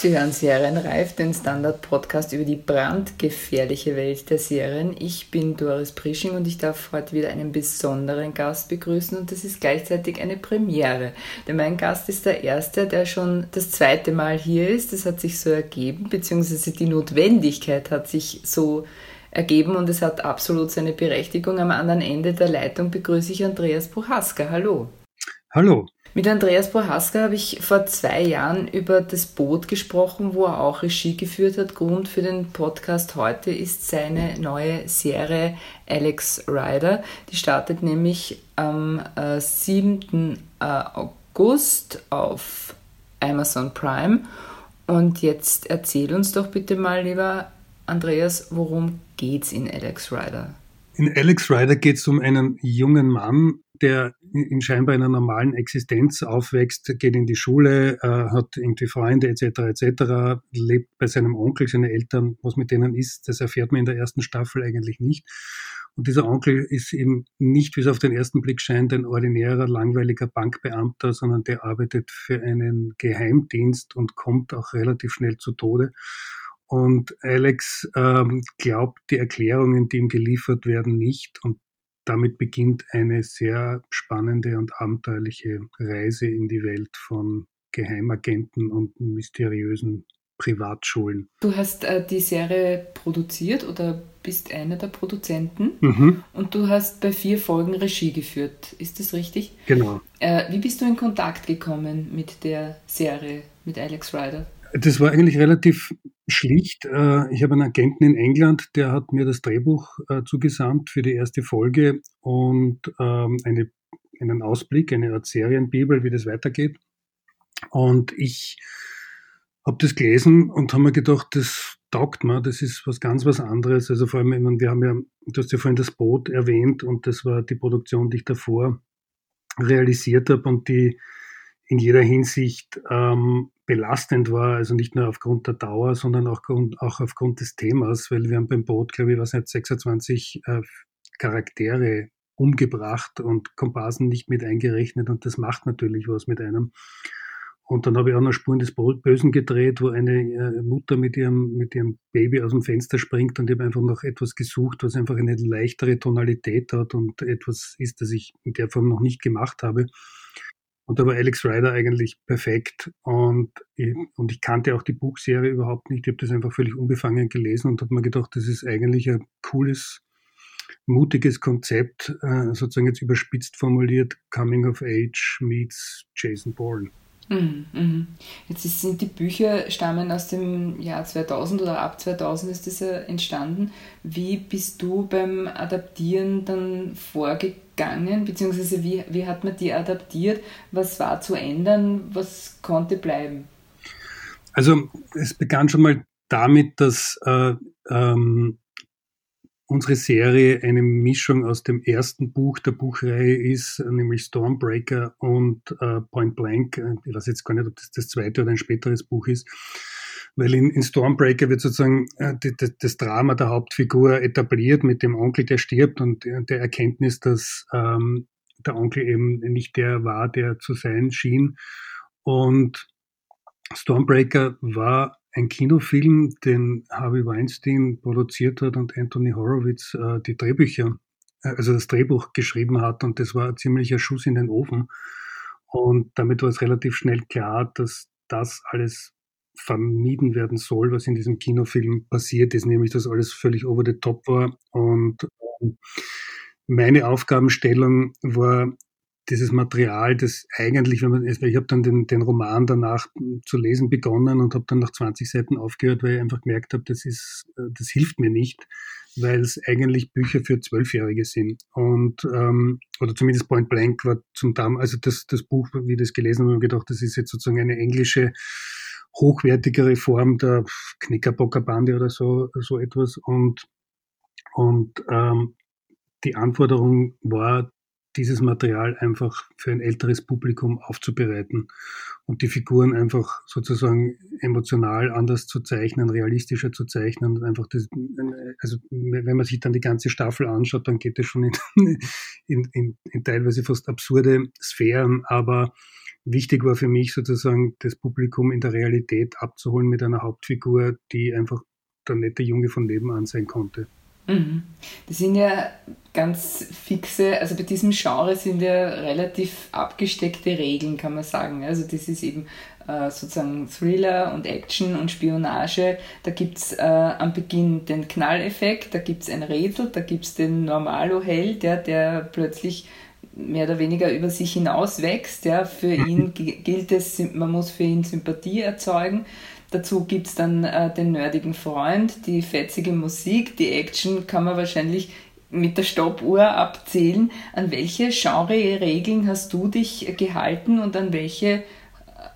Sie hören Serienreif, den Standard-Podcast über die brandgefährliche Welt der Serien. Ich bin Doris Prisching und ich darf heute wieder einen besonderen Gast begrüßen und das ist gleichzeitig eine Premiere. Denn mein Gast ist der erste, der schon das zweite Mal hier ist. Das hat sich so ergeben, beziehungsweise die Notwendigkeit hat sich so ergeben und es hat absolut seine Berechtigung. Am anderen Ende der Leitung begrüße ich Andreas Prohaska. Hallo. Hallo. Mit Andreas Prohaska habe ich vor zwei Jahren über das Boot gesprochen, wo er auch Regie geführt hat. Grund für den Podcast heute ist seine neue Serie Alex Rider. Die startet nämlich am äh, 7. Äh, August auf Amazon Prime. Und jetzt erzähl uns doch bitte mal, lieber Andreas, worum geht's in Alex Rider? In Alex Rider geht es um einen jungen Mann, der in scheinbar einer normalen Existenz aufwächst, geht in die Schule, äh, hat irgendwie Freunde etc. etc., lebt bei seinem Onkel, seine Eltern, was mit denen ist, das erfährt man in der ersten Staffel eigentlich nicht. Und dieser Onkel ist eben nicht, wie es auf den ersten Blick scheint, ein ordinärer, langweiliger Bankbeamter, sondern der arbeitet für einen Geheimdienst und kommt auch relativ schnell zu Tode. Und Alex ähm, glaubt die Erklärungen, die ihm geliefert werden, nicht. Und damit beginnt eine sehr spannende und abenteuerliche Reise in die Welt von Geheimagenten und mysteriösen Privatschulen. Du hast äh, die Serie produziert oder bist einer der Produzenten mhm. und du hast bei vier Folgen Regie geführt. Ist das richtig? Genau. Äh, wie bist du in Kontakt gekommen mit der Serie, mit Alex Rider? Das war eigentlich relativ schlicht. Äh, ich habe einen Agenten in England, der hat mir das Drehbuch äh, zugesandt für die erste Folge und ähm, eine, einen Ausblick, eine Art Serienbibel, wie das weitergeht. Und ich habe das gelesen und habe mir gedacht, das taugt mir, das ist was ganz was anderes. Also vor allem, wir haben ja, du hast ja vorhin das Boot erwähnt und das war die Produktion, die ich davor realisiert habe und die in jeder Hinsicht ähm, belastend war, also nicht nur aufgrund der Dauer, sondern auch, auch aufgrund des Themas, weil wir haben beim Boot, glaube ich, was nicht, 26 äh, Charaktere umgebracht und Komparsen nicht mit eingerechnet und das macht natürlich was mit einem. Und dann habe ich auch noch Spuren des Bösen gedreht, wo eine äh, Mutter mit ihrem, mit ihrem Baby aus dem Fenster springt und ich habe einfach noch etwas gesucht, was einfach eine leichtere Tonalität hat und etwas ist, das ich in der Form noch nicht gemacht habe. Und da war Alex Rider eigentlich perfekt. Und ich, und ich kannte auch die Buchserie überhaupt nicht. Ich habe das einfach völlig unbefangen gelesen und habe mir gedacht, das ist eigentlich ein cooles, mutiges Konzept, äh, sozusagen jetzt überspitzt formuliert, Coming of Age meets Jason Bourne. Mhm, mhm. Jetzt sind die Bücher stammen aus dem Jahr 2000 oder ab 2000 ist das entstanden. Wie bist du beim Adaptieren dann vorgegangen, beziehungsweise wie, wie hat man die adaptiert? Was war zu ändern? Was konnte bleiben? Also es begann schon mal damit, dass äh, ähm, unsere Serie eine Mischung aus dem ersten Buch der Buchreihe ist, nämlich Stormbreaker und äh, Point Blank. Ich weiß jetzt gar nicht, ob das das zweite oder ein späteres Buch ist. Weil in, in Stormbreaker wird sozusagen äh, die, die, das Drama der Hauptfigur etabliert mit dem Onkel, der stirbt und der Erkenntnis, dass ähm, der Onkel eben nicht der war, der zu sein schien. Und Stormbreaker war ein Kinofilm, den Harvey Weinstein produziert hat und Anthony Horowitz äh, die Drehbücher, äh, also das Drehbuch geschrieben hat und das war ein ziemlicher Schuss in den Ofen. Und damit war es relativ schnell klar, dass das alles vermieden werden soll, was in diesem Kinofilm passiert ist, nämlich dass alles völlig over the top war. Und ähm, meine Aufgabenstellung war dieses Material, das eigentlich, wenn man, ich habe dann den, den Roman danach zu lesen begonnen und habe dann nach 20 Seiten aufgehört, weil ich einfach gemerkt habe, das ist, das hilft mir nicht, weil es eigentlich Bücher für Zwölfjährige sind. Und ähm, oder zumindest Point Blank war zum Dam, also das, das Buch, wie das gelesen habe, habe gedacht, das ist jetzt sozusagen eine englische hochwertigere Form der Knickerbockerbande oder so, so etwas. Und, und ähm, die Anforderung war, dieses Material einfach für ein älteres Publikum aufzubereiten und die Figuren einfach sozusagen emotional anders zu zeichnen, realistischer zu zeichnen einfach das, also wenn man sich dann die ganze Staffel anschaut, dann geht es schon in, in, in, in teilweise fast absurde Sphären, aber wichtig war für mich sozusagen, das Publikum in der Realität abzuholen mit einer Hauptfigur, die einfach der nette Junge von nebenan sein konnte. Mhm. Das sind ja ganz fixe, also bei diesem Genre sind ja relativ abgesteckte Regeln, kann man sagen. Also das ist eben äh, sozusagen Thriller und Action und Spionage. Da gibt es äh, am Beginn den Knalleffekt, da gibt es ein Rätsel, da gibt es den Normalo-Held, der, der plötzlich mehr oder weniger über sich hinaus wächst. Ja. Für ihn gilt es, man muss für ihn Sympathie erzeugen. Dazu gibt es dann äh, den nerdigen Freund, die fetzige Musik, die Action kann man wahrscheinlich mit der Stoppuhr abzählen. An welche Genre-Regeln hast du dich gehalten und an welche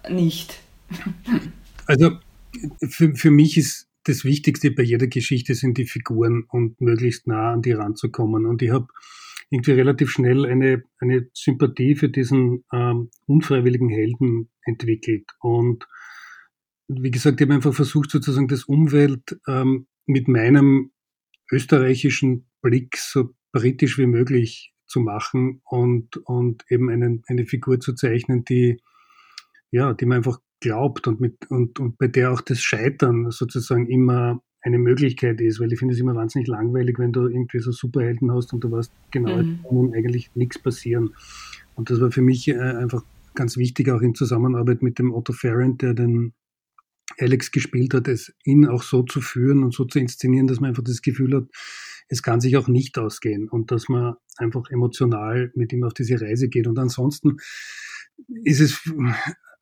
äh, nicht? Also für, für mich ist das Wichtigste bei jeder Geschichte sind die Figuren und möglichst nah an die ranzukommen. Und ich habe irgendwie relativ schnell eine, eine Sympathie für diesen ähm, unfreiwilligen Helden entwickelt. Und wie gesagt, ich habe einfach versucht, sozusagen das Umwelt ähm, mit meinem österreichischen Blick so britisch wie möglich zu machen und, und eben einen, eine Figur zu zeichnen, die, ja, die man einfach glaubt und, mit, und, und bei der auch das Scheitern sozusagen immer eine Möglichkeit ist, weil ich finde es immer wahnsinnig langweilig, wenn du irgendwie so Superhelden hast und du weißt genau, mhm. nun eigentlich nichts passieren. Und das war für mich äh, einfach ganz wichtig, auch in Zusammenarbeit mit dem Otto Ferrand, der den Alex gespielt hat, es ihn auch so zu führen und so zu inszenieren, dass man einfach das Gefühl hat, es kann sich auch nicht ausgehen und dass man einfach emotional mit ihm auf diese Reise geht. Und ansonsten ist es,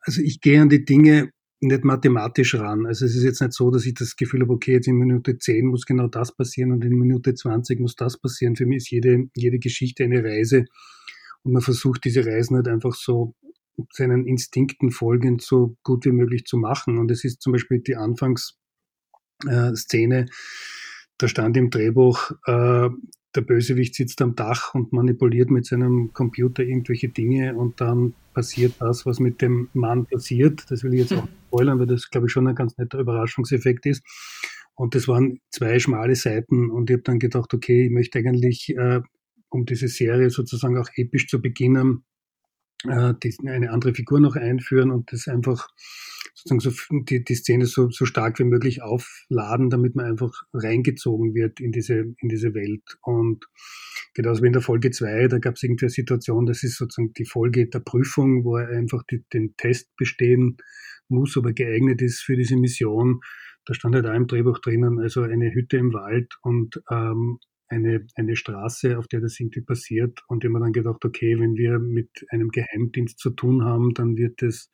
also ich gehe an die Dinge nicht mathematisch ran. Also es ist jetzt nicht so, dass ich das Gefühl habe, okay, jetzt in Minute 10 muss genau das passieren und in Minute 20 muss das passieren. Für mich ist jede, jede Geschichte eine Reise und man versucht diese Reisen halt einfach so seinen Instinkten folgend so gut wie möglich zu machen. Und es ist zum Beispiel die Anfangsszene, äh, da stand im Drehbuch, äh, der Bösewicht sitzt am Dach und manipuliert mit seinem Computer irgendwelche Dinge und dann passiert das, was mit dem Mann passiert. Das will ich jetzt auch spoilern, weil das, glaube ich, schon ein ganz netter Überraschungseffekt ist. Und das waren zwei schmale Seiten und ich habe dann gedacht, okay, ich möchte eigentlich, äh, um diese Serie sozusagen auch episch zu beginnen, eine andere Figur noch einführen und das einfach sozusagen so die, die Szene so, so stark wie möglich aufladen, damit man einfach reingezogen wird in diese, in diese Welt. Und genauso wie in der Folge 2, da gab es irgendwie eine Situation, das ist sozusagen die Folge der Prüfung, wo er einfach die, den Test bestehen muss, aber geeignet ist für diese Mission. Da stand halt auch im Drehbuch drinnen, also eine Hütte im Wald und ähm, eine, eine Straße, auf der das irgendwie passiert. Und mir dann gedacht, okay, wenn wir mit einem Geheimdienst zu tun haben, dann wird es,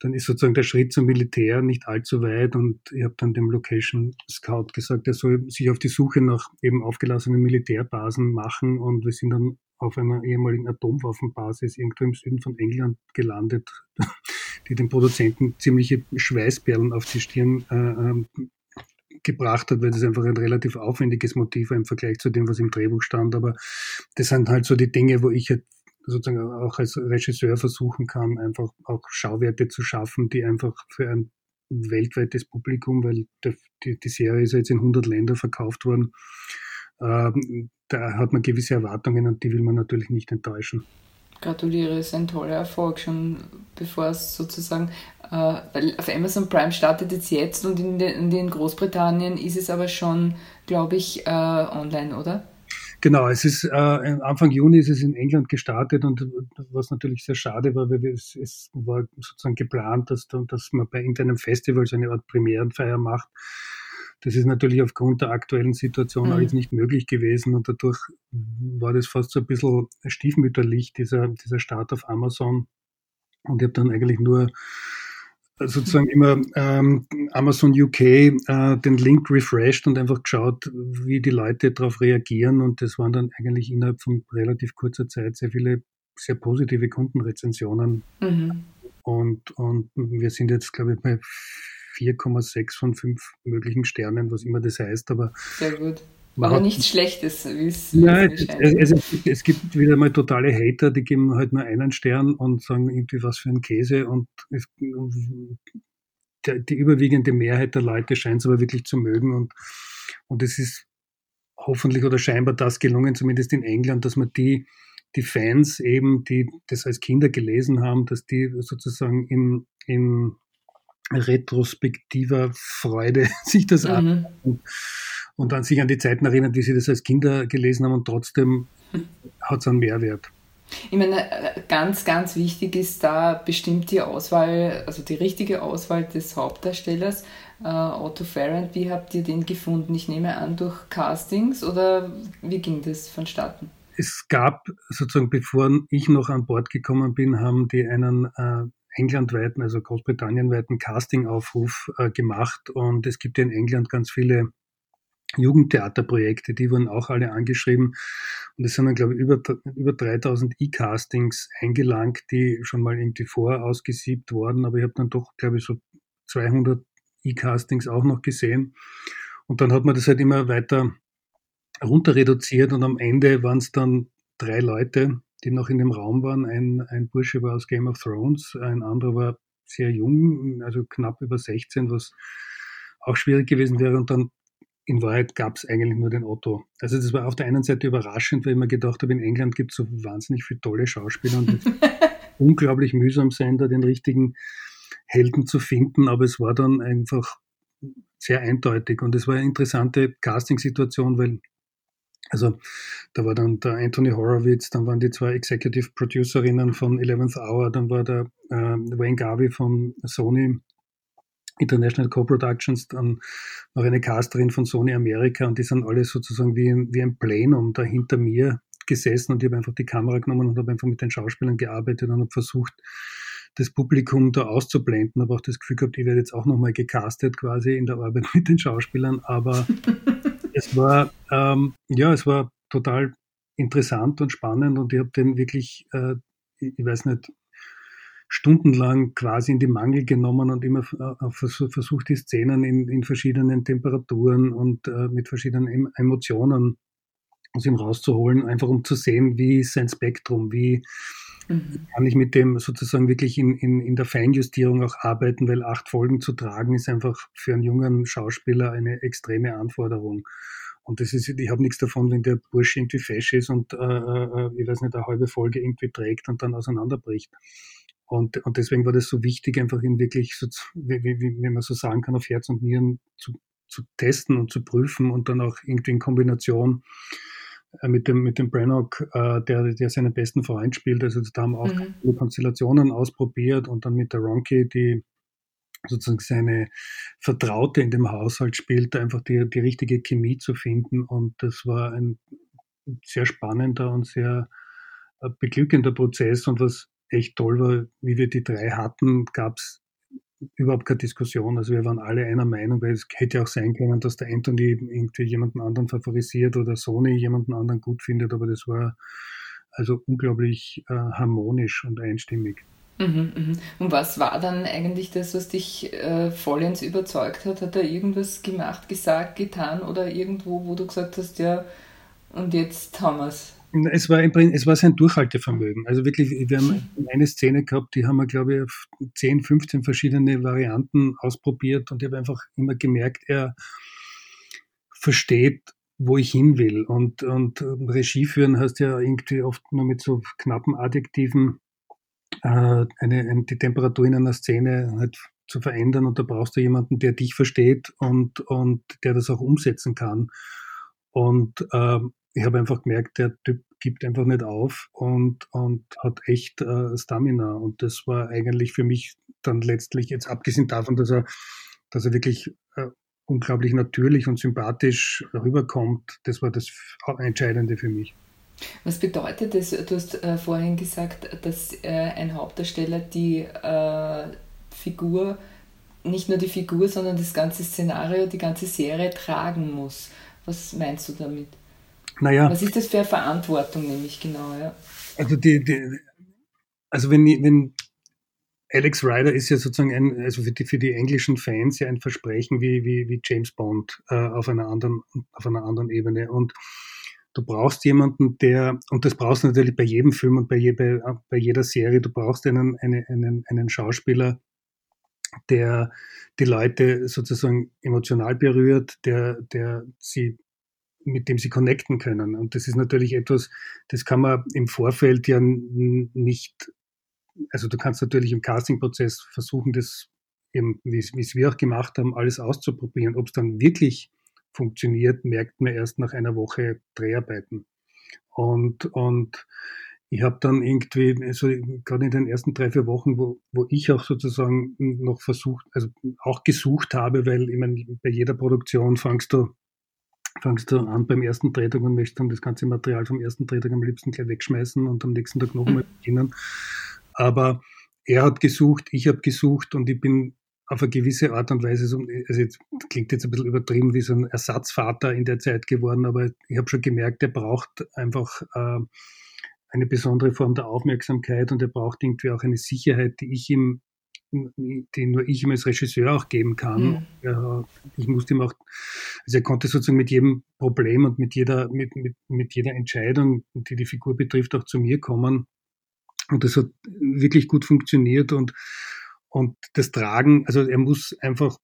dann ist sozusagen der Schritt zum Militär nicht allzu weit. Und ich habe dann dem Location Scout gesagt, er soll sich auf die Suche nach eben aufgelassenen Militärbasen machen. Und wir sind dann auf einer ehemaligen Atomwaffenbasis irgendwo im Süden von England gelandet, die den Produzenten ziemliche Schweißperlen auf die Stirn äh, ähm, gebracht hat, weil das einfach ein relativ aufwendiges Motiv war im Vergleich zu dem, was im Drehbuch stand. Aber das sind halt so die Dinge, wo ich halt sozusagen auch als Regisseur versuchen kann, einfach auch Schauwerte zu schaffen, die einfach für ein weltweites Publikum, weil die, die Serie ist jetzt in 100 Länder verkauft worden, ähm, da hat man gewisse Erwartungen und die will man natürlich nicht enttäuschen gratuliere, ist ein toller Erfolg, schon bevor es sozusagen, äh, weil auf Amazon Prime startet es jetzt und in, de, in Großbritannien ist es aber schon, glaube ich, äh, online, oder? Genau, es ist äh, Anfang Juni ist es in England gestartet und was natürlich sehr schade war, weil es, es war sozusagen geplant, dass, dass man bei irgendeinem Festival so eine Art Premierenfeier macht das ist natürlich aufgrund der aktuellen Situation mhm. alles nicht möglich gewesen und dadurch war das fast so ein bisschen stiefmütterlich, dieser, dieser Start auf Amazon. Und ich habe dann eigentlich nur sozusagen immer ähm, Amazon UK äh, den Link refreshed und einfach geschaut, wie die Leute darauf reagieren. Und das waren dann eigentlich innerhalb von relativ kurzer Zeit sehr viele sehr positive Kundenrezensionen. Mhm. Und, und wir sind jetzt, glaube ich, bei 4,6 von 5 möglichen Sternen, was immer das heißt. Aber Sehr gut. Aber nichts Schlechtes, wie es Nein, es, gibt wieder mal totale Hater, die geben halt nur einen Stern und sagen irgendwie was für ein Käse und es, die überwiegende Mehrheit der Leute scheint es aber wirklich zu mögen und, und es ist hoffentlich oder scheinbar das gelungen, zumindest in England, dass man die die Fans eben, die das als Kinder gelesen haben, dass die sozusagen in, in retrospektiver Freude sich das mhm. an und dann sich an die Zeiten erinnern, wie sie das als Kinder gelesen haben und trotzdem hat es einen Mehrwert. Ich meine, ganz, ganz wichtig ist da bestimmt die Auswahl, also die richtige Auswahl des Hauptdarstellers. Uh, Otto Farrand, wie habt ihr den gefunden? Ich nehme an, durch Castings oder wie ging das vonstatten? Es gab sozusagen, bevor ich noch an Bord gekommen bin, haben die einen äh, englandweiten, also großbritannienweiten Castingaufruf äh, gemacht und es gibt ja in England ganz viele Jugendtheaterprojekte, die wurden auch alle angeschrieben. Und es sind dann, glaube ich, über, über 3000 E-Castings eingelangt, die schon mal irgendwie vorausgesiebt wurden. Aber ich habe dann doch, glaube ich, so 200 E-Castings auch noch gesehen. Und dann hat man das halt immer weiter runter reduziert und am Ende waren es dann drei Leute, die noch in dem Raum waren. Ein, ein Bursche war aus Game of Thrones, ein anderer war sehr jung, also knapp über 16, was auch schwierig gewesen wäre. Und dann in Wahrheit gab es eigentlich nur den Otto. Also das war auf der einen Seite überraschend, weil ich mir gedacht habe, in England gibt es so wahnsinnig viele tolle Schauspieler und unglaublich mühsam sein, da den richtigen Helden zu finden, aber es war dann einfach sehr eindeutig und es war eine interessante Casting-Situation, weil also da war dann der Anthony Horowitz, dann waren die zwei Executive Producerinnen von 11th Hour, dann war der äh, Wayne Garvey von Sony International Co-Productions, dann noch eine Casterin von Sony America und die sind alle sozusagen wie, wie ein Plenum da hinter mir gesessen und ich habe einfach die Kamera genommen und habe einfach mit den Schauspielern gearbeitet und habe versucht, das Publikum da auszublenden, habe auch das Gefühl gehabt, ich werde jetzt auch nochmal gecastet quasi in der Arbeit mit den Schauspielern, aber es war, ähm, ja, es war total interessant und spannend und ich habe den wirklich, äh, ich weiß nicht, stundenlang quasi in die Mangel genommen und immer äh, versucht, die Szenen in, in verschiedenen Temperaturen und äh, mit verschiedenen Emotionen aus ihm rauszuholen, einfach um zu sehen, wie ist sein Spektrum, wie mhm. kann ich mit dem sozusagen wirklich in, in, in der Feinjustierung auch arbeiten, weil acht Folgen zu tragen ist einfach für einen jungen Schauspieler eine extreme Anforderung. Und das ist, ich habe nichts davon, wenn der Bursch irgendwie fesch ist und äh, äh, ich weiß nicht, eine halbe Folge irgendwie trägt und dann auseinanderbricht. Und, und deswegen war das so wichtig, einfach ihn wirklich, so, wie, wie, wie man so sagen kann, auf Herz und Nieren zu, zu testen und zu prüfen und dann auch irgendwie in Kombination mit dem, mit dem Brannock, äh, der, der seinen besten Freund spielt. Also da haben auch mhm. Konstellationen ausprobiert und dann mit der Ronke, die sozusagen seine Vertraute in dem Haushalt spielt, einfach die, die richtige Chemie zu finden. Und das war ein sehr spannender und sehr äh, beglückender Prozess. Und was echt toll war, wie wir die drei hatten, gab es überhaupt keine Diskussion. Also wir waren alle einer Meinung, weil es hätte auch sein können, dass der Anthony irgendwie jemanden anderen favorisiert oder Sony jemanden anderen gut findet, aber das war also unglaublich äh, harmonisch und einstimmig. Mhm, mhm. Und was war dann eigentlich das, was dich äh, vollends überzeugt hat? Hat er irgendwas gemacht, gesagt, getan oder irgendwo, wo du gesagt hast, ja, und jetzt haben wir es? Es war, es war sein Durchhaltevermögen. Also wirklich, wir haben eine Szene gehabt, die haben wir, glaube ich, auf 10, 15 verschiedene Varianten ausprobiert und ich habe einfach immer gemerkt, er versteht, wo ich hin will. Und, und Regie führen heißt ja irgendwie oft nur mit so knappen Adjektiven äh, eine, eine, die Temperatur in einer Szene halt zu verändern und da brauchst du jemanden, der dich versteht und, und der das auch umsetzen kann. Und ähm, ich habe einfach gemerkt, der Typ gibt einfach nicht auf und, und hat echt äh, Stamina. Und das war eigentlich für mich dann letztlich, jetzt abgesehen davon, dass er, dass er wirklich äh, unglaublich natürlich und sympathisch rüberkommt, das war das Entscheidende für mich. Was bedeutet das? Du hast äh, vorhin gesagt, dass äh, ein Hauptdarsteller die äh, Figur, nicht nur die Figur, sondern das ganze Szenario, die ganze Serie tragen muss. Was meinst du damit? Naja. Was ist das für eine Verantwortung, nämlich genau, ja? Also, die, die, also wenn, wenn Alex Ryder ist ja sozusagen ein, also für die, für die englischen Fans ja ein Versprechen wie, wie, wie James Bond äh, auf, einer anderen, auf einer anderen Ebene. Und du brauchst jemanden, der, und das brauchst du natürlich bei jedem Film und bei, je, bei, bei jeder Serie, du brauchst einen, einen, einen, einen Schauspieler, der die Leute sozusagen emotional berührt, der, der sie mit dem sie connecten können. Und das ist natürlich etwas, das kann man im Vorfeld ja nicht, also du kannst natürlich im Castingprozess versuchen, das eben, wie es wir auch gemacht haben, alles auszuprobieren. Ob es dann wirklich funktioniert, merkt man erst nach einer Woche Dreharbeiten. Und, und ich habe dann irgendwie, also gerade in den ersten drei, vier Wochen, wo, wo ich auch sozusagen noch versucht, also auch gesucht habe, weil ich meine, bei jeder Produktion fangst du, fangst du an beim ersten Drehtag und möchtest dann das ganze Material vom ersten Drehtag am liebsten gleich wegschmeißen und am nächsten Tag nochmal beginnen. Aber er hat gesucht, ich habe gesucht und ich bin auf eine gewisse Art und Weise, also jetzt klingt jetzt ein bisschen übertrieben wie so ein Ersatzvater in der Zeit geworden, aber ich habe schon gemerkt, er braucht einfach äh, eine besondere Form der Aufmerksamkeit und er braucht irgendwie auch eine Sicherheit, die ich ihm, die nur ich ihm als Regisseur auch geben kann. Mhm. Ich musste ihm auch, also er konnte sozusagen mit jedem Problem und mit jeder, mit, mit, mit jeder Entscheidung, die die Figur betrifft, auch zu mir kommen. Und das hat wirklich gut funktioniert und, und das Tragen, also er muss einfach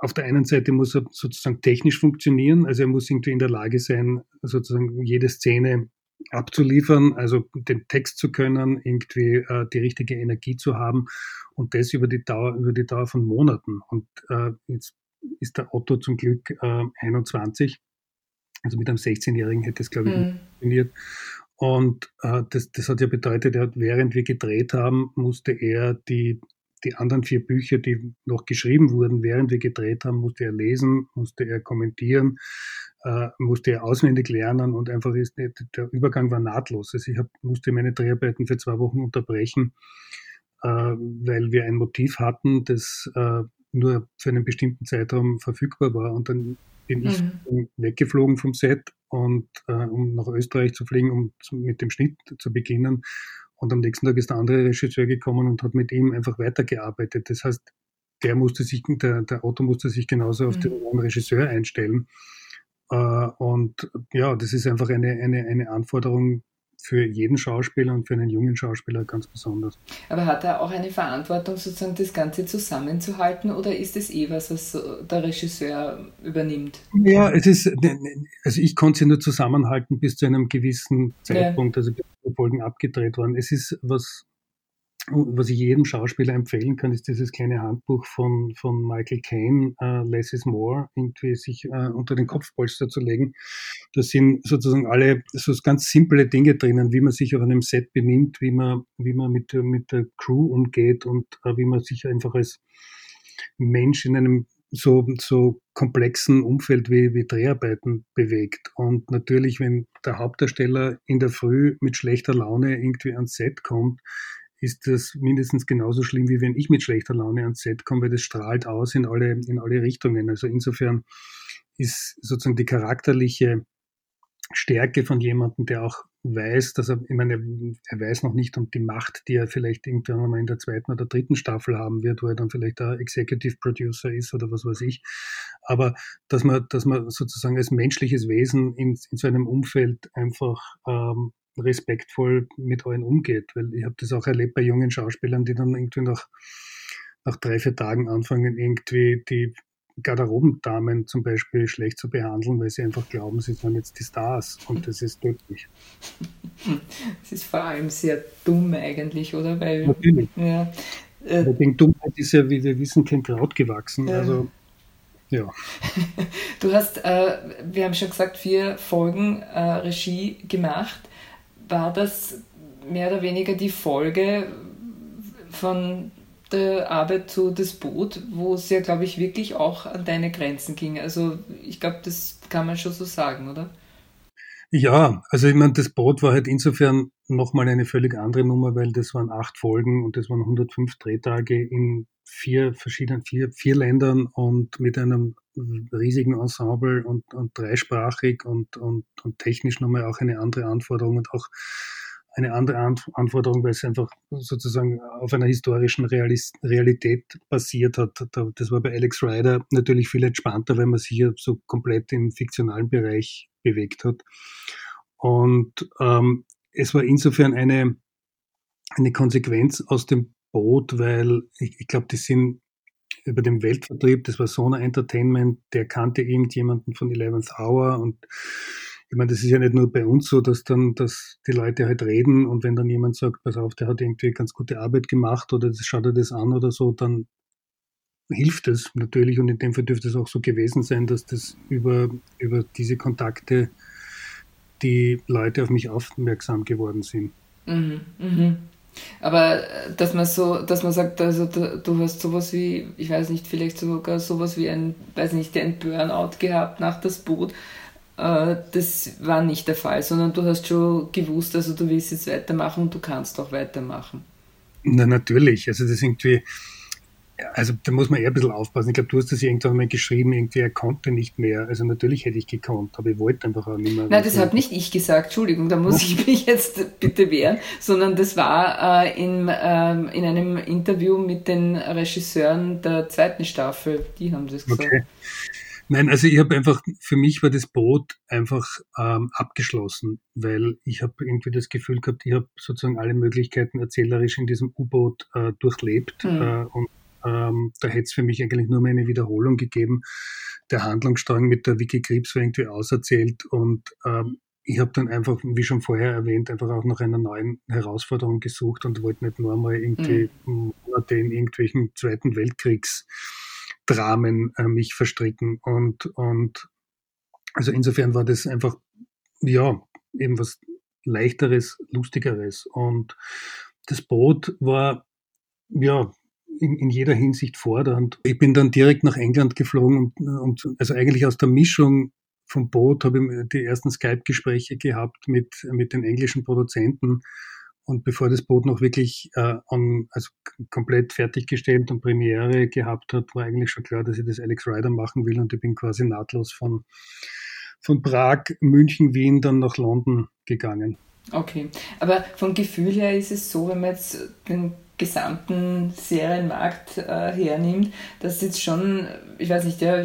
auf der einen Seite muss er sozusagen technisch funktionieren, also er muss irgendwie in der Lage sein, sozusagen jede Szene abzuliefern, also den Text zu können, irgendwie äh, die richtige Energie zu haben und das über die Dauer, über die Dauer von Monaten. Und äh, jetzt ist der Otto zum Glück äh, 21. Also mit einem 16-Jährigen hätte es, glaube ich, mhm. nicht funktioniert. Und äh, das, das hat ja bedeutet, er, während wir gedreht haben, musste er die die anderen vier Bücher, die noch geschrieben wurden, während wir gedreht haben, musste er lesen, musste er kommentieren, äh, musste er auswendig lernen und einfach ist der Übergang war nahtlos. Also ich hab, musste meine Dreharbeiten für zwei Wochen unterbrechen, äh, weil wir ein Motiv hatten, das äh, nur für einen bestimmten Zeitraum verfügbar war. Und dann bin mhm. ich weggeflogen vom Set und äh, um nach Österreich zu fliegen, um zu, mit dem Schnitt zu beginnen. Und am nächsten Tag ist der andere Regisseur gekommen und hat mit ihm einfach weitergearbeitet. Das heißt, der musste sich, der, der Otto musste sich genauso auf mhm. den neuen Regisseur einstellen. Äh, und ja, das ist einfach eine, eine, eine Anforderung für jeden Schauspieler und für einen jungen Schauspieler ganz besonders. Aber hat er auch eine Verantwortung, sozusagen das Ganze zusammenzuhalten oder ist es eh was, was der Regisseur übernimmt? Ja, es ist, ne, ne, also ich konnte sie nur zusammenhalten bis zu einem gewissen Zeitpunkt, ja. also bis die Folgen abgedreht waren. Es ist was, was ich jedem Schauspieler empfehlen kann, ist dieses kleine Handbuch von, von Michael Caine, uh, Less is More, irgendwie sich uh, unter den Kopfpolster zu legen. Da sind sozusagen alle so ganz simple Dinge drinnen, wie man sich auf einem Set benimmt, wie man, wie man mit, mit der Crew umgeht und uh, wie man sich einfach als Mensch in einem so, so komplexen Umfeld wie, wie Dreharbeiten bewegt. Und natürlich, wenn der Hauptdarsteller in der Früh mit schlechter Laune irgendwie ans Set kommt, ist das mindestens genauso schlimm, wie wenn ich mit schlechter Laune ans Set komme, weil das strahlt aus in alle, in alle Richtungen. Also insofern ist sozusagen die charakterliche Stärke von jemandem, der auch weiß, dass er, ich meine, er weiß noch nicht um die Macht, die er vielleicht irgendwann einmal in der zweiten oder dritten Staffel haben wird, wo er dann vielleicht der Executive Producer ist oder was weiß ich. Aber dass man, dass man sozusagen als menschliches Wesen in, in so einem Umfeld einfach ähm, respektvoll mit allen umgeht. Weil ich habe das auch erlebt bei jungen Schauspielern, die dann irgendwie nach, nach drei, vier Tagen anfangen, irgendwie die Garderobendamen zum Beispiel schlecht zu behandeln, weil sie einfach glauben, sie sind jetzt die Stars und das ist tödlich. Das ist vor allem sehr dumm eigentlich, oder? Weil, Natürlich. Ja, äh, Dummheit ist ja, wie wir wissen, kein Kraut gewachsen. Ja. Also, ja. Du hast, äh, wir haben schon gesagt, vier Folgen äh, Regie gemacht war das mehr oder weniger die Folge von der Arbeit zu Das Boot, wo es ja, glaube ich, wirklich auch an deine Grenzen ging. Also ich glaube, das kann man schon so sagen, oder? Ja, also ich meine, das Boot war halt insofern nochmal eine völlig andere Nummer, weil das waren acht Folgen und das waren 105 Drehtage in vier verschiedenen, vier, vier Ländern und mit einem riesigen Ensemble und, und dreisprachig und, und, und technisch nochmal auch eine andere Anforderung und auch eine andere Anforderung, weil es einfach sozusagen auf einer historischen Realität basiert hat. Das war bei Alex Rider natürlich viel entspannter, weil man sich hier so komplett im fiktionalen Bereich bewegt hat. Und ähm, es war insofern eine, eine Konsequenz aus dem Boot, weil ich, ich glaube, die sind über den Weltvertrieb, das war Sona Entertainment, der kannte irgendjemanden von 11th Hour und ich meine, das ist ja nicht nur bei uns so, dass dann, dass die Leute halt reden und wenn dann jemand sagt, pass auf, der hat irgendwie ganz gute Arbeit gemacht oder das schaut er das an oder so, dann hilft es natürlich und in dem Fall dürfte es auch so gewesen sein, dass das über, über diese Kontakte die Leute auf mich aufmerksam geworden sind. Mhm, mhm. Aber äh, dass man so, dass man sagt, also du hast sowas wie, ich weiß nicht, vielleicht sogar sowas wie ein, weiß nicht, ein Burnout gehabt nach das Boot, äh, das war nicht der Fall, sondern du hast schon gewusst, also du willst jetzt weitermachen und du kannst auch weitermachen. Na natürlich, also das irgendwie, also da muss man eher ein bisschen aufpassen. Ich glaube, du hast das irgendwann mal geschrieben, irgendwie er konnte nicht mehr. Also natürlich hätte ich gekonnt, aber ich wollte einfach auch nicht mehr. Nein, das habe nicht ich gesagt, Entschuldigung, da muss ich mich jetzt bitte wehren, sondern das war äh, in, ähm, in einem Interview mit den Regisseuren der zweiten Staffel, die haben das gesagt. Okay. Nein, also ich habe einfach, für mich war das Boot einfach ähm, abgeschlossen, weil ich habe irgendwie das Gefühl gehabt, ich habe sozusagen alle Möglichkeiten erzählerisch in diesem U-Boot äh, durchlebt mhm. äh, und ähm, da hätte es für mich eigentlich nur mehr eine Wiederholung gegeben. Der Handlungsstrang mit der Wiki Krebs war irgendwie auserzählt und ähm, ich habe dann einfach, wie schon vorher erwähnt, einfach auch nach einer neuen Herausforderung gesucht und wollte nicht nur mal irgendwie mhm. Monate in irgendwelchen Zweiten Weltkriegsdramen äh, mich verstricken. Und, und also insofern war das einfach, ja, eben was leichteres, lustigeres. Und das Boot war, ja, in, in jeder Hinsicht fordernd. Ich bin dann direkt nach England geflogen und, und also eigentlich aus der Mischung vom Boot habe ich die ersten Skype-Gespräche gehabt mit, mit den englischen Produzenten. Und bevor das Boot noch wirklich äh, an, also komplett fertiggestellt und Premiere gehabt hat, war eigentlich schon klar, dass ich das Alex Rider machen will. Und ich bin quasi nahtlos von, von Prag, München, Wien dann nach London gegangen. Okay, aber vom Gefühl her ist es so, wenn man jetzt den gesamten Serienmarkt äh, hernimmt, dass jetzt schon, ich weiß nicht, ja,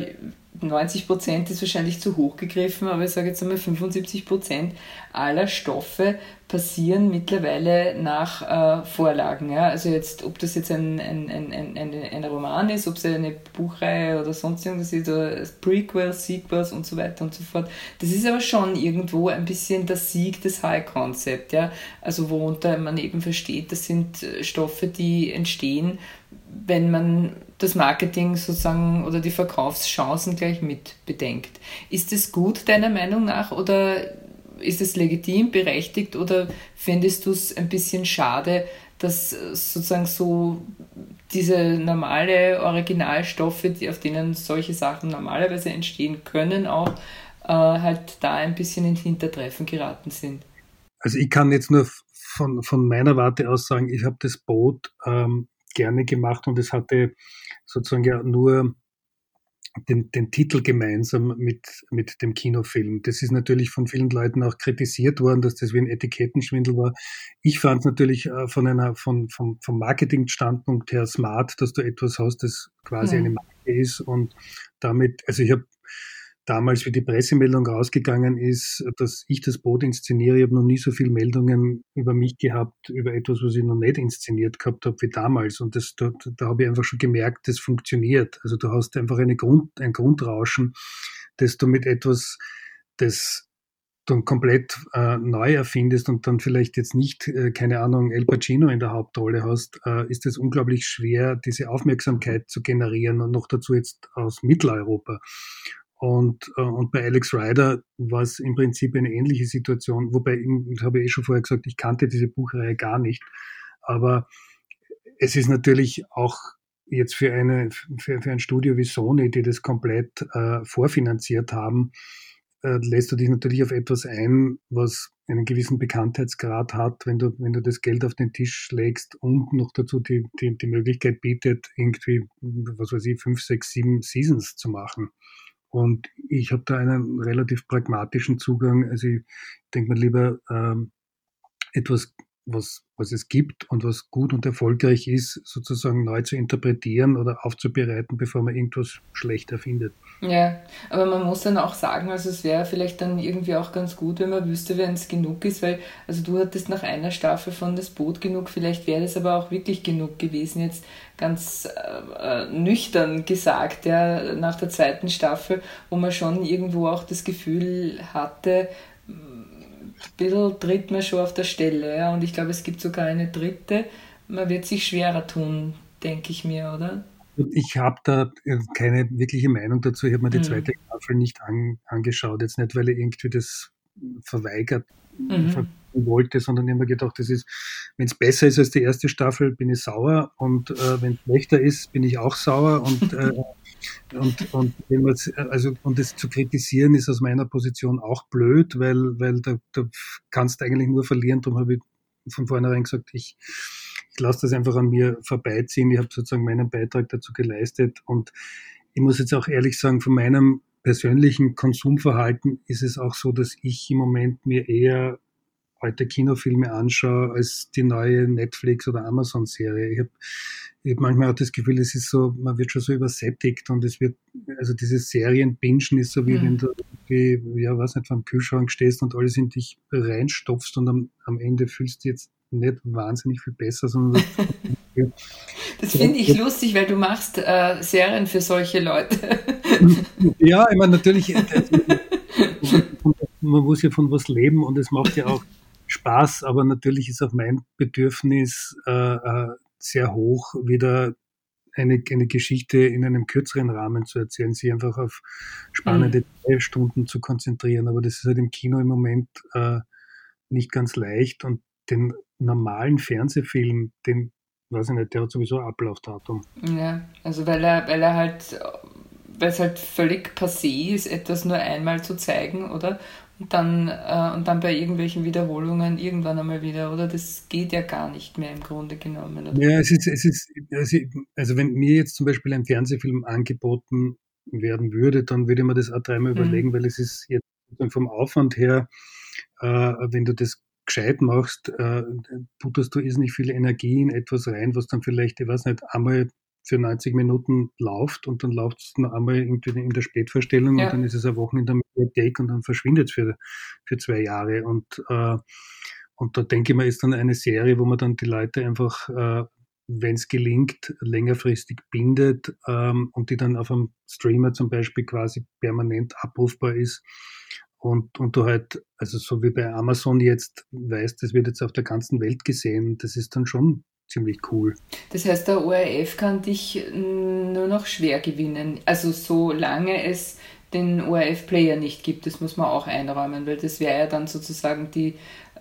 90 Prozent ist wahrscheinlich zu hoch gegriffen, aber ich sage jetzt einmal 75 Prozent aller Stoffe passieren mittlerweile nach äh, Vorlagen. Ja? Also jetzt, ob das jetzt ein, ein, ein, ein, ein Roman ist, ob es eine Buchreihe oder sonst irgendwas ist, oder Prequels, Sequels und so weiter und so fort. Das ist aber schon irgendwo ein bisschen der Sieg des High Concept. Ja? Also worunter man eben versteht, das sind Stoffe, die entstehen, wenn man das Marketing sozusagen oder die Verkaufschancen gleich mit bedenkt. Ist es gut deiner Meinung nach oder ist es legitim, berechtigt oder findest du es ein bisschen schade, dass sozusagen so diese normale Originalstoffe, die, auf denen solche Sachen normalerweise entstehen können, auch äh, halt da ein bisschen ins Hintertreffen geraten sind? Also ich kann jetzt nur von, von meiner Warte aus sagen, ich habe das Boot ähm, gerne gemacht und es hatte sozusagen ja nur den, den Titel gemeinsam mit, mit dem Kinofilm. Das ist natürlich von vielen Leuten auch kritisiert worden, dass das wie ein Etikettenschwindel war. Ich fand es natürlich äh, von einer, von, vom, vom Marketingstandpunkt her smart, dass du etwas hast, das quasi ja. eine Marke ist und damit, also ich habe damals, wie die Pressemeldung rausgegangen ist, dass ich das Boot inszeniere. Ich habe noch nie so viele Meldungen über mich gehabt, über etwas, was ich noch nicht inszeniert gehabt habe wie damals. Und das, da, da habe ich einfach schon gemerkt, das funktioniert. Also du hast einfach eine Grund, ein Grundrauschen, dass du mit etwas, das dann komplett äh, neu erfindest und dann vielleicht jetzt nicht, äh, keine Ahnung, El Pacino in der Hauptrolle hast, äh, ist es unglaublich schwer, diese Aufmerksamkeit zu generieren und noch dazu jetzt aus Mitteleuropa. Und, äh, und bei Alex Ryder war es im Prinzip eine ähnliche Situation, wobei, ich habe ich eh schon vorher gesagt, ich kannte diese Buchreihe gar nicht. Aber es ist natürlich auch jetzt für, eine, für, für ein Studio wie Sony, die das komplett äh, vorfinanziert haben, äh, lässt du dich natürlich auf etwas ein, was einen gewissen Bekanntheitsgrad hat, wenn du, wenn du das Geld auf den Tisch legst und noch dazu die, die, die Möglichkeit bietet, irgendwie, was weiß ich, fünf, sechs, sieben Seasons zu machen. Und ich habe da einen relativ pragmatischen Zugang. Also ich denke mir lieber ähm, etwas, was, was es gibt und was gut und erfolgreich ist, sozusagen neu zu interpretieren oder aufzubereiten, bevor man irgendwas schlecht erfindet. Ja, aber man muss dann auch sagen, also es wäre vielleicht dann irgendwie auch ganz gut, wenn man wüsste, wenn es genug ist, weil, also du hattest nach einer Staffel von das Boot genug, vielleicht wäre das aber auch wirklich genug gewesen, jetzt ganz äh, nüchtern gesagt, ja, nach der zweiten Staffel, wo man schon irgendwo auch das Gefühl hatte, bisschen tritt man schon auf der Stelle. Ja? Und ich glaube, es gibt sogar eine dritte. Man wird sich schwerer tun, denke ich mir, oder? Ich habe da keine wirkliche Meinung dazu. Ich habe mir die mhm. zweite Staffel nicht an, angeschaut. Jetzt nicht, weil ich irgendwie das verweigert mhm. wollte, sondern ich habe mir gedacht, das ist, wenn es besser ist als die erste Staffel, bin ich sauer und äh, wenn es schlechter ist, bin ich auch sauer und äh, und, und, also, und das zu kritisieren ist aus meiner Position auch blöd, weil, weil da, da kannst du eigentlich nur verlieren. Darum habe ich von vornherein gesagt, ich, ich lasse das einfach an mir vorbeiziehen. Ich habe sozusagen meinen Beitrag dazu geleistet. Und ich muss jetzt auch ehrlich sagen, von meinem persönlichen Konsumverhalten ist es auch so, dass ich im Moment mir eher heute Kinofilme anschaue als die neue Netflix- oder Amazon-Serie. Ich habe ich hab manchmal auch das Gefühl, es ist so, man wird schon so übersättigt und es wird, also dieses Serien-Bingen ist so wie mhm. wenn du irgendwie, ja, weiß nicht, vor dem Kühlschrank stehst und alles in dich reinstopfst und am, am Ende fühlst du jetzt nicht wahnsinnig viel besser, sondern das finde ich lustig, weil du machst äh, Serien für solche Leute. ja, ich meine, natürlich, man muss ja von was leben und es macht ja auch Spaß, aber natürlich ist auch mein Bedürfnis äh, äh, sehr hoch, wieder eine, eine Geschichte in einem kürzeren Rahmen zu erzählen, sie einfach auf spannende mhm. Stunden zu konzentrieren. Aber das ist halt im Kino im Moment äh, nicht ganz leicht und den normalen Fernsehfilm, den weiß ich nicht, der hat sowieso Ablaufdatum. Ja, also weil er, weil er halt, weil es halt völlig passé ist, etwas nur einmal zu zeigen, oder? Und dann, äh, und dann bei irgendwelchen Wiederholungen irgendwann einmal wieder, oder? Das geht ja gar nicht mehr im Grunde genommen. Oder? Ja, es ist, es ist, also wenn mir jetzt zum Beispiel ein Fernsehfilm angeboten werden würde, dann würde man das auch dreimal mhm. überlegen, weil es ist jetzt vom Aufwand her, äh, wenn du das gescheit machst, äh, putterst du nicht viel Energie in etwas rein, was dann vielleicht, ich weiß nicht, einmal für 90 Minuten läuft und dann läuft es noch einmal irgendwie in der Spätvorstellung ja. und dann ist es eine Woche in der Mediathek und dann verschwindet es für, für zwei Jahre. Und, äh, und da denke ich mal, ist dann eine Serie, wo man dann die Leute einfach, äh, wenn es gelingt, längerfristig bindet ähm, und die dann auf einem Streamer zum Beispiel quasi permanent abrufbar ist und, und du halt, also so wie bei Amazon jetzt weißt, das wird jetzt auf der ganzen Welt gesehen, das ist dann schon ziemlich cool. Das heißt, der ORF kann dich nur noch schwer gewinnen. Also solange es den ORF-Player nicht gibt, das muss man auch einräumen, weil das wäre ja dann sozusagen die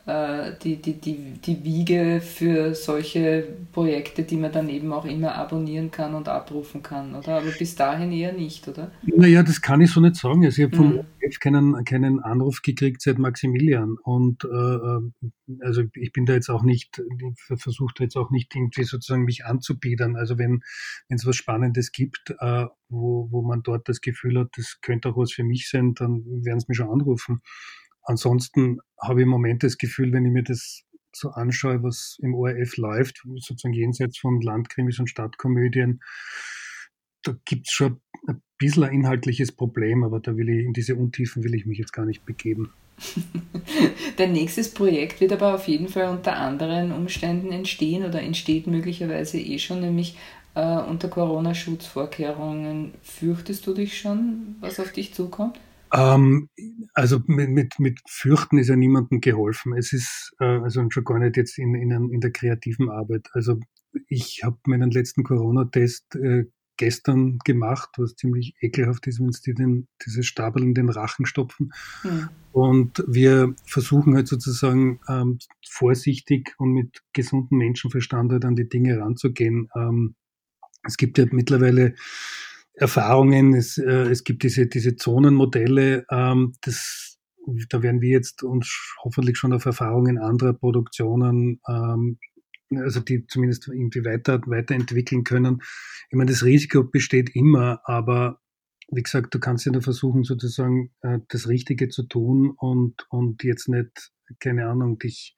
die, die, die, die Wiege für solche Projekte, die man dann eben auch immer abonnieren kann und abrufen kann, oder? Aber bis dahin eher nicht, oder? Naja, das kann ich so nicht sagen. Also ich habe vom mhm. ORF keinen, keinen Anruf gekriegt seit Maximilian. Und äh, äh also ich bin da jetzt auch nicht, versucht jetzt auch nicht irgendwie sozusagen mich anzubiedern. Also wenn es was Spannendes gibt, äh, wo, wo man dort das Gefühl hat, das könnte auch was für mich sein, dann werden sie mich schon anrufen. Ansonsten habe ich im Moment das Gefühl, wenn ich mir das so anschaue, was im ORF läuft, sozusagen jenseits von Landkrimis und Stadtkomödien, da gibt es schon ein bisschen ein inhaltliches Problem, aber da will ich, in diese Untiefen will ich mich jetzt gar nicht begeben. Dein nächstes Projekt wird aber auf jeden Fall unter anderen Umständen entstehen oder entsteht möglicherweise eh schon, nämlich äh, unter Corona-Schutzvorkehrungen. Fürchtest du dich schon, was auf dich zukommt? Ähm, also mit, mit, mit Fürchten ist ja niemandem geholfen. Es ist äh, also schon gar nicht jetzt in, in, in der kreativen Arbeit. Also ich habe meinen letzten Corona-Test äh, gestern gemacht, was ziemlich ekelhaft ist, wenn sie dir den, dieses Stapel in den Rachen stopfen. Mhm. Und wir versuchen halt sozusagen ähm, vorsichtig und mit gesundem Menschenverstand halt an die Dinge ranzugehen. Ähm, es gibt ja mittlerweile Erfahrungen. Es, äh, es gibt diese, diese Zonenmodelle. Ähm, das, da werden wir jetzt uns hoffentlich schon auf Erfahrungen anderer Produktionen, ähm, also die zumindest irgendwie weiter, weiterentwickeln können. Ich meine, das Risiko besteht immer, aber wie gesagt, du kannst ja nur versuchen, sozusagen äh, das Richtige zu tun und, und jetzt nicht, keine Ahnung, dich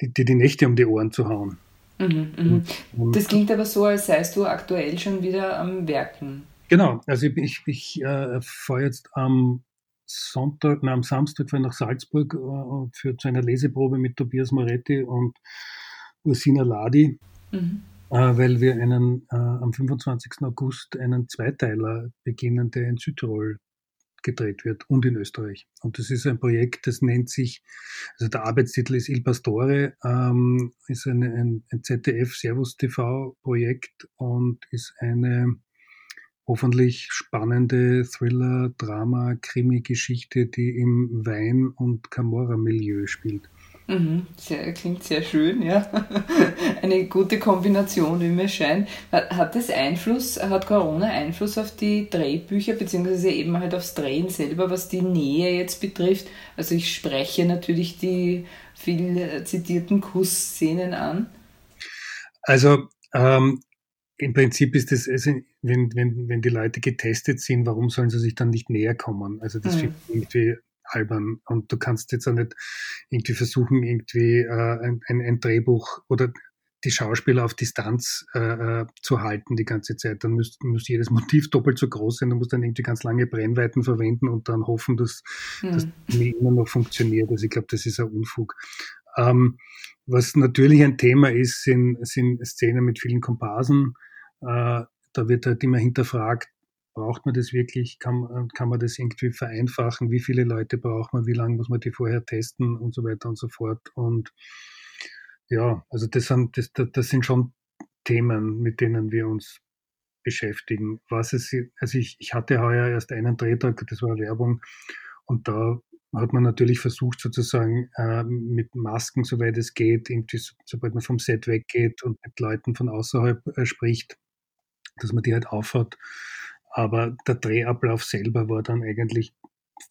dir die, die Nächte um die Ohren zu hauen. Mhm, mhm. Das klingt aber so, als seist du aktuell schon wieder am Werken. Genau, also ich, ich, ich äh, fahre jetzt am Sonntag, nein, am Samstag nach Salzburg äh, für zu einer Leseprobe mit Tobias Moretti und Ursina Ladi, mhm. äh, weil wir einen äh, am 25. August einen Zweiteiler beginnen, der in Südtirol gedreht wird und in Österreich. Und das ist ein Projekt, das nennt sich, also der Arbeitstitel ist Il Pastore, ähm, ist eine, ein, ein ZDF Servus TV Projekt und ist eine hoffentlich spannende Thriller, Drama, Krimi-Geschichte, die im Wein- und Camorra-Milieu spielt. Mhm, sehr, klingt sehr schön, ja. Eine gute Kombination, wie mir scheint. Hat das Einfluss, hat Corona Einfluss auf die Drehbücher, beziehungsweise eben halt aufs Drehen selber, was die Nähe jetzt betrifft? Also ich spreche natürlich die viel zitierten Kussszenen an. Also ähm, im Prinzip ist es, wenn, wenn, wenn die Leute getestet sind, warum sollen sie sich dann nicht näher kommen? Also das mhm. finde ich irgendwie albern. Und du kannst jetzt auch nicht irgendwie versuchen, irgendwie äh, ein, ein, ein Drehbuch oder die Schauspieler auf Distanz äh, äh zu halten die ganze Zeit. Dann muss, muss jedes Motiv doppelt so groß sein. Du musst dann irgendwie ganz lange Brennweiten verwenden und dann hoffen, dass mhm. das immer noch funktioniert. Also ich glaube, das ist ein Unfug. Ähm, was natürlich ein Thema ist, sind, sind Szenen mit vielen Komparsen. Äh, da wird halt immer hinterfragt, braucht man das wirklich? Kann, kann man das irgendwie vereinfachen? Wie viele Leute braucht man? Wie lange muss man die vorher testen und so weiter und so fort? Und ja, also das sind, das, das sind schon Themen, mit denen wir uns beschäftigen. Was es, also ich, ich hatte heuer erst einen Drehtag, das war Werbung, und da hat man natürlich versucht, sozusagen äh, mit Masken, soweit es geht, irgendwie, sobald man vom Set weggeht und mit Leuten von außerhalb äh, spricht, dass man die halt aufhat aber der Drehablauf selber war dann eigentlich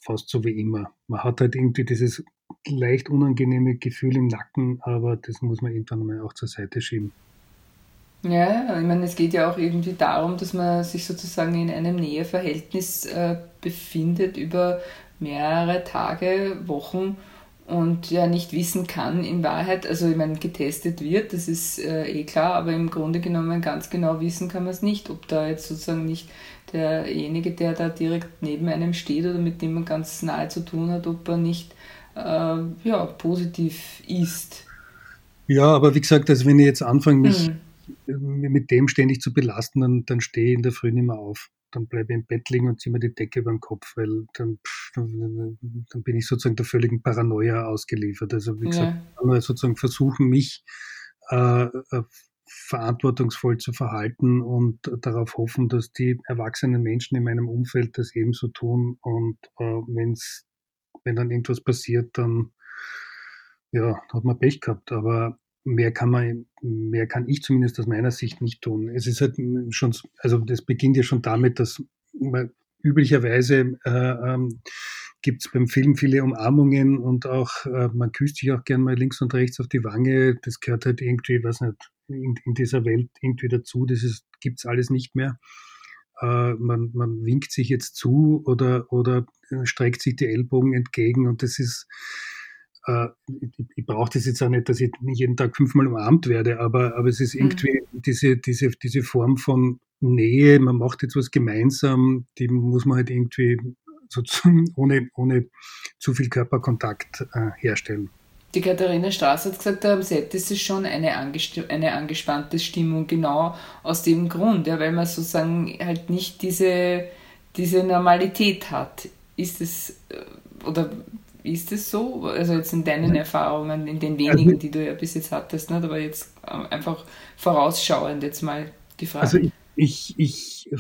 fast so wie immer. Man hat halt irgendwie dieses leicht unangenehme Gefühl im Nacken, aber das muss man irgendwann mal auch zur Seite schieben. Ja, ich meine, es geht ja auch irgendwie darum, dass man sich sozusagen in einem Näheverhältnis äh, befindet über mehrere Tage, Wochen und ja nicht wissen kann in Wahrheit, also ich meine, getestet wird, das ist äh, eh klar, aber im Grunde genommen ganz genau wissen kann man es nicht, ob da jetzt sozusagen nicht derjenige, der da direkt neben einem steht oder mit dem man ganz nahe zu tun hat, ob er nicht äh, ja, positiv ist. Ja, aber wie gesagt, also wenn ich jetzt anfange, mich hm. mit dem ständig zu belasten, dann, dann stehe ich in der Früh nicht mehr auf dann bleibe ich im Bett liegen und ziehe mir die Decke über den Kopf, weil dann, dann, dann, bin ich sozusagen der völligen Paranoia ausgeliefert. Also wie gesagt, ich kann sozusagen versuchen, mich äh, äh, verantwortungsvoll zu verhalten und darauf hoffen, dass die erwachsenen Menschen in meinem Umfeld das ebenso tun. Und äh, wenn's, wenn dann irgendwas passiert, dann ja, hat man Pech gehabt. Aber mehr kann man, mehr kann ich zumindest aus meiner Sicht nicht tun. Es ist halt schon, also das beginnt ja schon damit, dass man üblicherweise äh, ähm, gibt es beim Film viele Umarmungen und auch äh, man küsst sich auch gern mal links und rechts auf die Wange. Das gehört halt irgendwie, weiß nicht, in, in dieser Welt irgendwie dazu. Das gibt es alles nicht mehr. Äh, man, man winkt sich jetzt zu oder, oder streckt sich die Ellbogen entgegen und das ist äh, ich, ich brauche das jetzt auch nicht, dass ich nicht jeden Tag fünfmal umarmt werde, aber, aber es ist mhm. irgendwie mhm. diese, diese, diese Form von Nähe, man macht jetzt was gemeinsam, die muss man halt irgendwie sozusagen ohne, ohne zu viel Körperkontakt äh, herstellen. Die Katharina Strauß hat gesagt, am Set ist es schon eine, eine angespannte Stimmung, genau aus dem Grund, ja, weil man sozusagen halt nicht diese, diese Normalität hat. Ist es, äh, oder ist es so? Also jetzt in deinen Erfahrungen, in den wenigen, also die du ja bis jetzt hattest, nicht? aber jetzt ähm, einfach vorausschauend jetzt mal die Frage. Also ich, ich, ich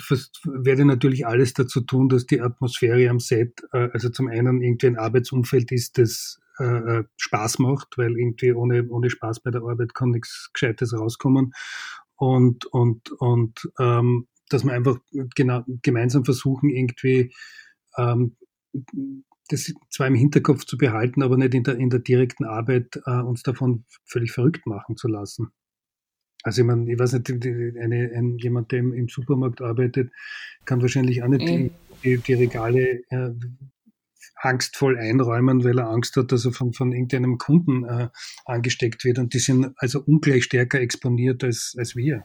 werde natürlich alles dazu tun, dass die Atmosphäre am Set, äh, also zum einen irgendwie ein Arbeitsumfeld ist, das äh, äh, Spaß macht, weil irgendwie ohne, ohne Spaß bei der Arbeit kann nichts Gescheites rauskommen. Und, und, und ähm, dass wir einfach genau, gemeinsam versuchen, irgendwie ähm, das zwar im Hinterkopf zu behalten, aber nicht in der, in der direkten Arbeit äh, uns davon völlig verrückt machen zu lassen. Also ich meine, ich weiß nicht, eine, ein, jemand, der im, Supermarkt arbeitet, kann wahrscheinlich auch nicht mhm. die, die, Regale äh, angstvoll einräumen, weil er Angst hat, dass er von, von irgendeinem Kunden äh, angesteckt wird. Und die sind also ungleich stärker exponiert als, als wir.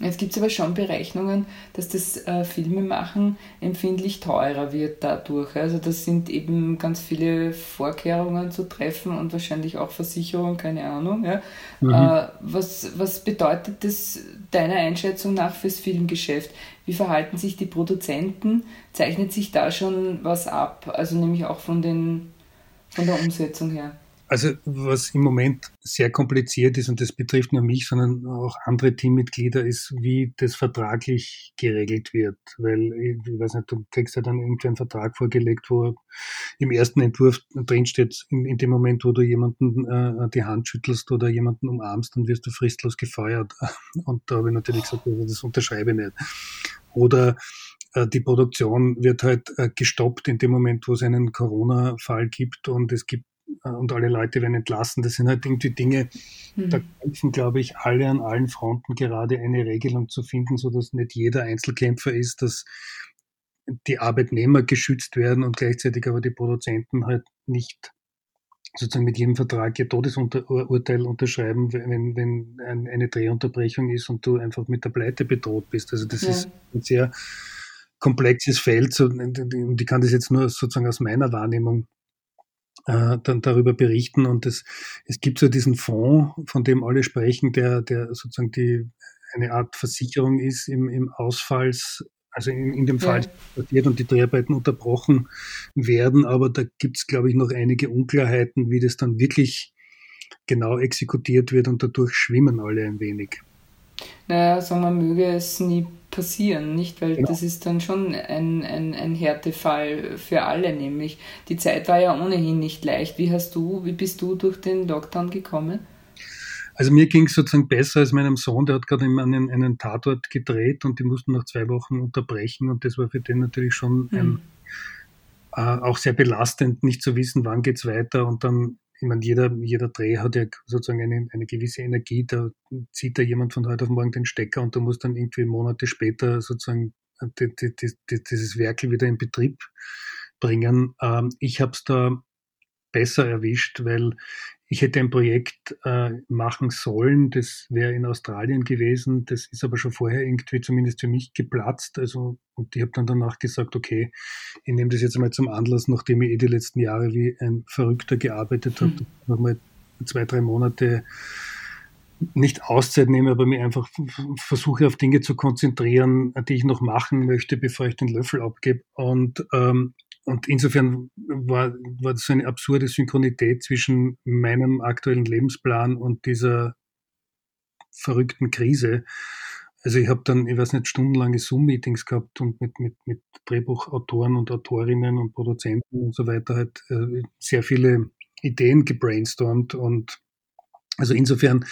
Jetzt gibt es aber schon Berechnungen, dass das äh, Filmemachen empfindlich teurer wird dadurch. Also das sind eben ganz viele Vorkehrungen zu treffen und wahrscheinlich auch Versicherungen, keine Ahnung. Ja. Mhm. Äh, was, was bedeutet das deiner Einschätzung nach fürs Filmgeschäft? Wie verhalten sich die Produzenten? Zeichnet sich da schon was ab? Also nämlich auch von, den, von der Umsetzung her. Also was im Moment sehr kompliziert ist, und das betrifft nur mich, sondern auch andere Teammitglieder, ist, wie das vertraglich geregelt wird. Weil, ich weiß nicht, du kriegst ja dann irgendwie einen Vertrag vorgelegt, wo im ersten Entwurf drinsteht, in, in dem Moment, wo du jemanden äh, die Hand schüttelst oder jemanden umarmst, dann wirst du fristlos gefeuert. Und da habe ich natürlich gesagt, also das unterschreibe ich nicht. Oder äh, die Produktion wird halt äh, gestoppt in dem Moment, wo es einen Corona-Fall gibt und es gibt und alle Leute werden entlassen. Das sind halt irgendwie Dinge, mhm. da kämpfen, glaube ich, alle an allen Fronten gerade eine Regelung zu finden, so dass nicht jeder Einzelkämpfer ist, dass die Arbeitnehmer geschützt werden und gleichzeitig aber die Produzenten halt nicht sozusagen mit jedem Vertrag ihr Todesurteil unterschreiben, wenn, wenn eine Drehunterbrechung ist und du einfach mit der Pleite bedroht bist. Also das ja. ist ein sehr komplexes Feld und ich kann das jetzt nur sozusagen aus meiner Wahrnehmung äh, dann darüber berichten. Und es, es gibt so diesen Fonds, von dem alle sprechen, der, der sozusagen die, eine Art Versicherung ist im, im Ausfalls, also in, in dem Fall passiert und die Dreharbeiten unterbrochen werden. Aber da gibt es, glaube ich, noch einige Unklarheiten, wie das dann wirklich genau exekutiert wird und dadurch schwimmen alle ein wenig. Naja, sagen wir, möge es nie passieren, nicht? Weil genau. das ist dann schon ein, ein, ein Härtefall für alle, nämlich die Zeit war ja ohnehin nicht leicht. Wie hast du, wie bist du durch den Lockdown gekommen? Also mir ging es sozusagen besser als meinem Sohn, der hat gerade einen, einen Tatort gedreht und die mussten nach zwei Wochen unterbrechen und das war für den natürlich schon ein, hm. äh, auch sehr belastend, nicht zu wissen, wann geht's weiter und dann ich meine, jeder, jeder Dreh hat ja sozusagen eine, eine gewisse Energie, da zieht da jemand von heute auf morgen den Stecker und du musst dann irgendwie Monate später sozusagen die, die, die, dieses Werkel wieder in Betrieb bringen. Ähm, ich habe es da besser erwischt, weil ich hätte ein Projekt äh, machen sollen, das wäre in Australien gewesen, das ist aber schon vorher irgendwie zumindest für mich geplatzt. Also, und ich habe dann danach gesagt, okay, ich nehme das jetzt mal zum Anlass, nachdem ich eh die letzten Jahre wie ein Verrückter gearbeitet habe, mhm. nochmal zwei, drei Monate nicht Auszeit nehme, aber mir einfach versuche auf Dinge zu konzentrieren, die ich noch machen möchte, bevor ich den Löffel abgebe. Und ähm, und insofern war, war das so eine absurde Synchronität zwischen meinem aktuellen Lebensplan und dieser verrückten Krise. Also ich habe dann, ich weiß nicht, stundenlange Zoom-Meetings gehabt und mit, mit, mit Drehbuchautoren und Autorinnen und Produzenten und so weiter halt äh, sehr viele Ideen gebrainstormt. Und also insofern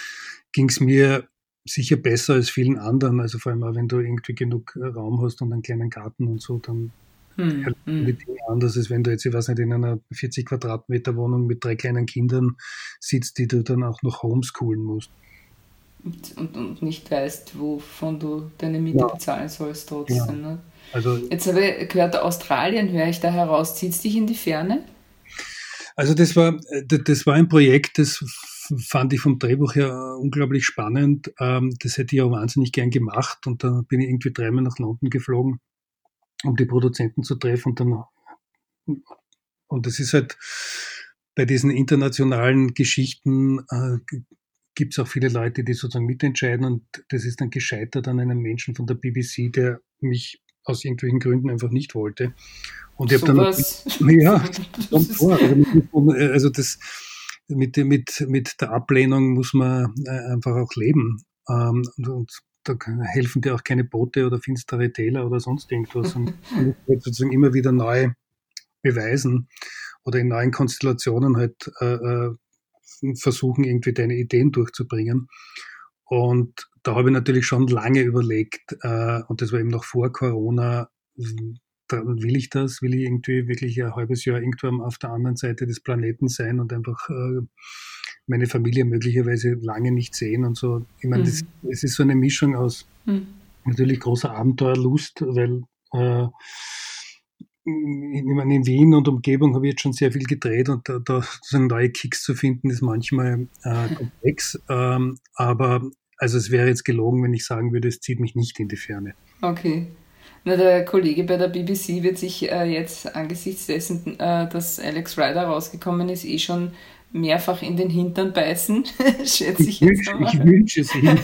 ging es mir sicher besser als vielen anderen. Also vor allem auch, wenn du irgendwie genug Raum hast und einen kleinen Garten und so, dann hm, hm. die Dinge anders, als wenn du jetzt, ich weiß nicht, in einer 40 Quadratmeter Wohnung mit drei kleinen Kindern sitzt, die du dann auch noch homeschoolen musst. Und, und, und nicht weißt, wovon du deine Miete ja. bezahlen sollst trotzdem. Ja. Ne? Also, jetzt habe ich gehört, Australien höre ich da heraus. Zieht es dich in die Ferne? Also das war, das war ein Projekt, das fand ich vom Drehbuch her unglaublich spannend. Ähm, das hätte ich auch wahnsinnig gern gemacht und dann bin ich irgendwie dreimal nach London geflogen um die Produzenten zu treffen und dann und das ist halt bei diesen internationalen Geschichten äh, gibt es auch viele Leute, die sozusagen mitentscheiden und das ist dann gescheitert an einem Menschen von der BBC, der mich aus irgendwelchen Gründen einfach nicht wollte. Und ich so habe dann ja, vor. Also, also das mit, mit, mit der Ablehnung muss man äh, einfach auch leben. Ähm, und da helfen dir auch keine Boote oder finstere Täler oder sonst irgendwas. Und du musst sozusagen immer wieder neu beweisen oder in neuen Konstellationen halt äh, äh, versuchen, irgendwie deine Ideen durchzubringen. Und da habe ich natürlich schon lange überlegt, äh, und das war eben noch vor Corona, will ich das? Will ich irgendwie wirklich ein halbes Jahr irgendwo auf der anderen Seite des Planeten sein und einfach äh, meine Familie möglicherweise lange nicht sehen und so. Ich meine, mhm. es ist so eine Mischung aus mhm. natürlich großer Abenteuerlust, weil äh, ich meine, in Wien und Umgebung habe ich jetzt schon sehr viel gedreht und da, da sozusagen neue Kicks zu finden, ist manchmal äh, komplex. Ähm, aber also es wäre jetzt gelogen, wenn ich sagen würde, es zieht mich nicht in die Ferne. Okay. Na, der Kollege bei der BBC wird sich äh, jetzt angesichts dessen, äh, dass Alex Ryder rausgekommen ist, eh schon mehrfach in den Hintern beißen, schätze ich, ich jetzt wünsch, Ich wünsche es ihm.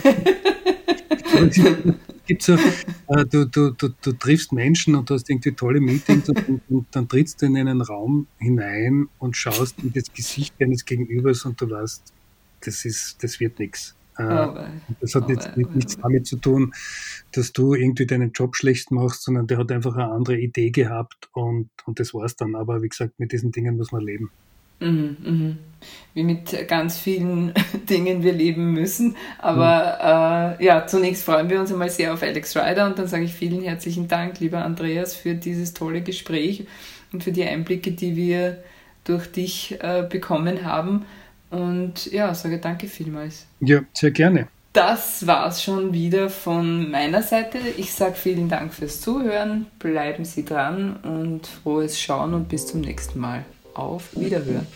gibt so, äh, du, du, du, du triffst Menschen und du hast irgendwie tolle Meetings und, und, dann trittst du in einen Raum hinein und schaust in das Gesicht deines Gegenübers und du weißt, das ist, das wird nichts. Äh, das hat jetzt nichts damit zu tun, dass du irgendwie deinen Job schlecht machst, sondern der hat einfach eine andere Idee gehabt und, und das war's dann. Aber wie gesagt, mit diesen Dingen muss man leben. Mhm, mhm. Wie mit ganz vielen Dingen wir leben müssen. Aber mhm. äh, ja, zunächst freuen wir uns einmal sehr auf Alex Ryder und dann sage ich vielen herzlichen Dank, lieber Andreas, für dieses tolle Gespräch und für die Einblicke, die wir durch dich äh, bekommen haben. Und ja, sage danke vielmals. Ja, sehr gerne. Das war's schon wieder von meiner Seite. Ich sage vielen Dank fürs Zuhören. Bleiben Sie dran und frohes Schauen und bis zum nächsten Mal. Auf Wiederhören.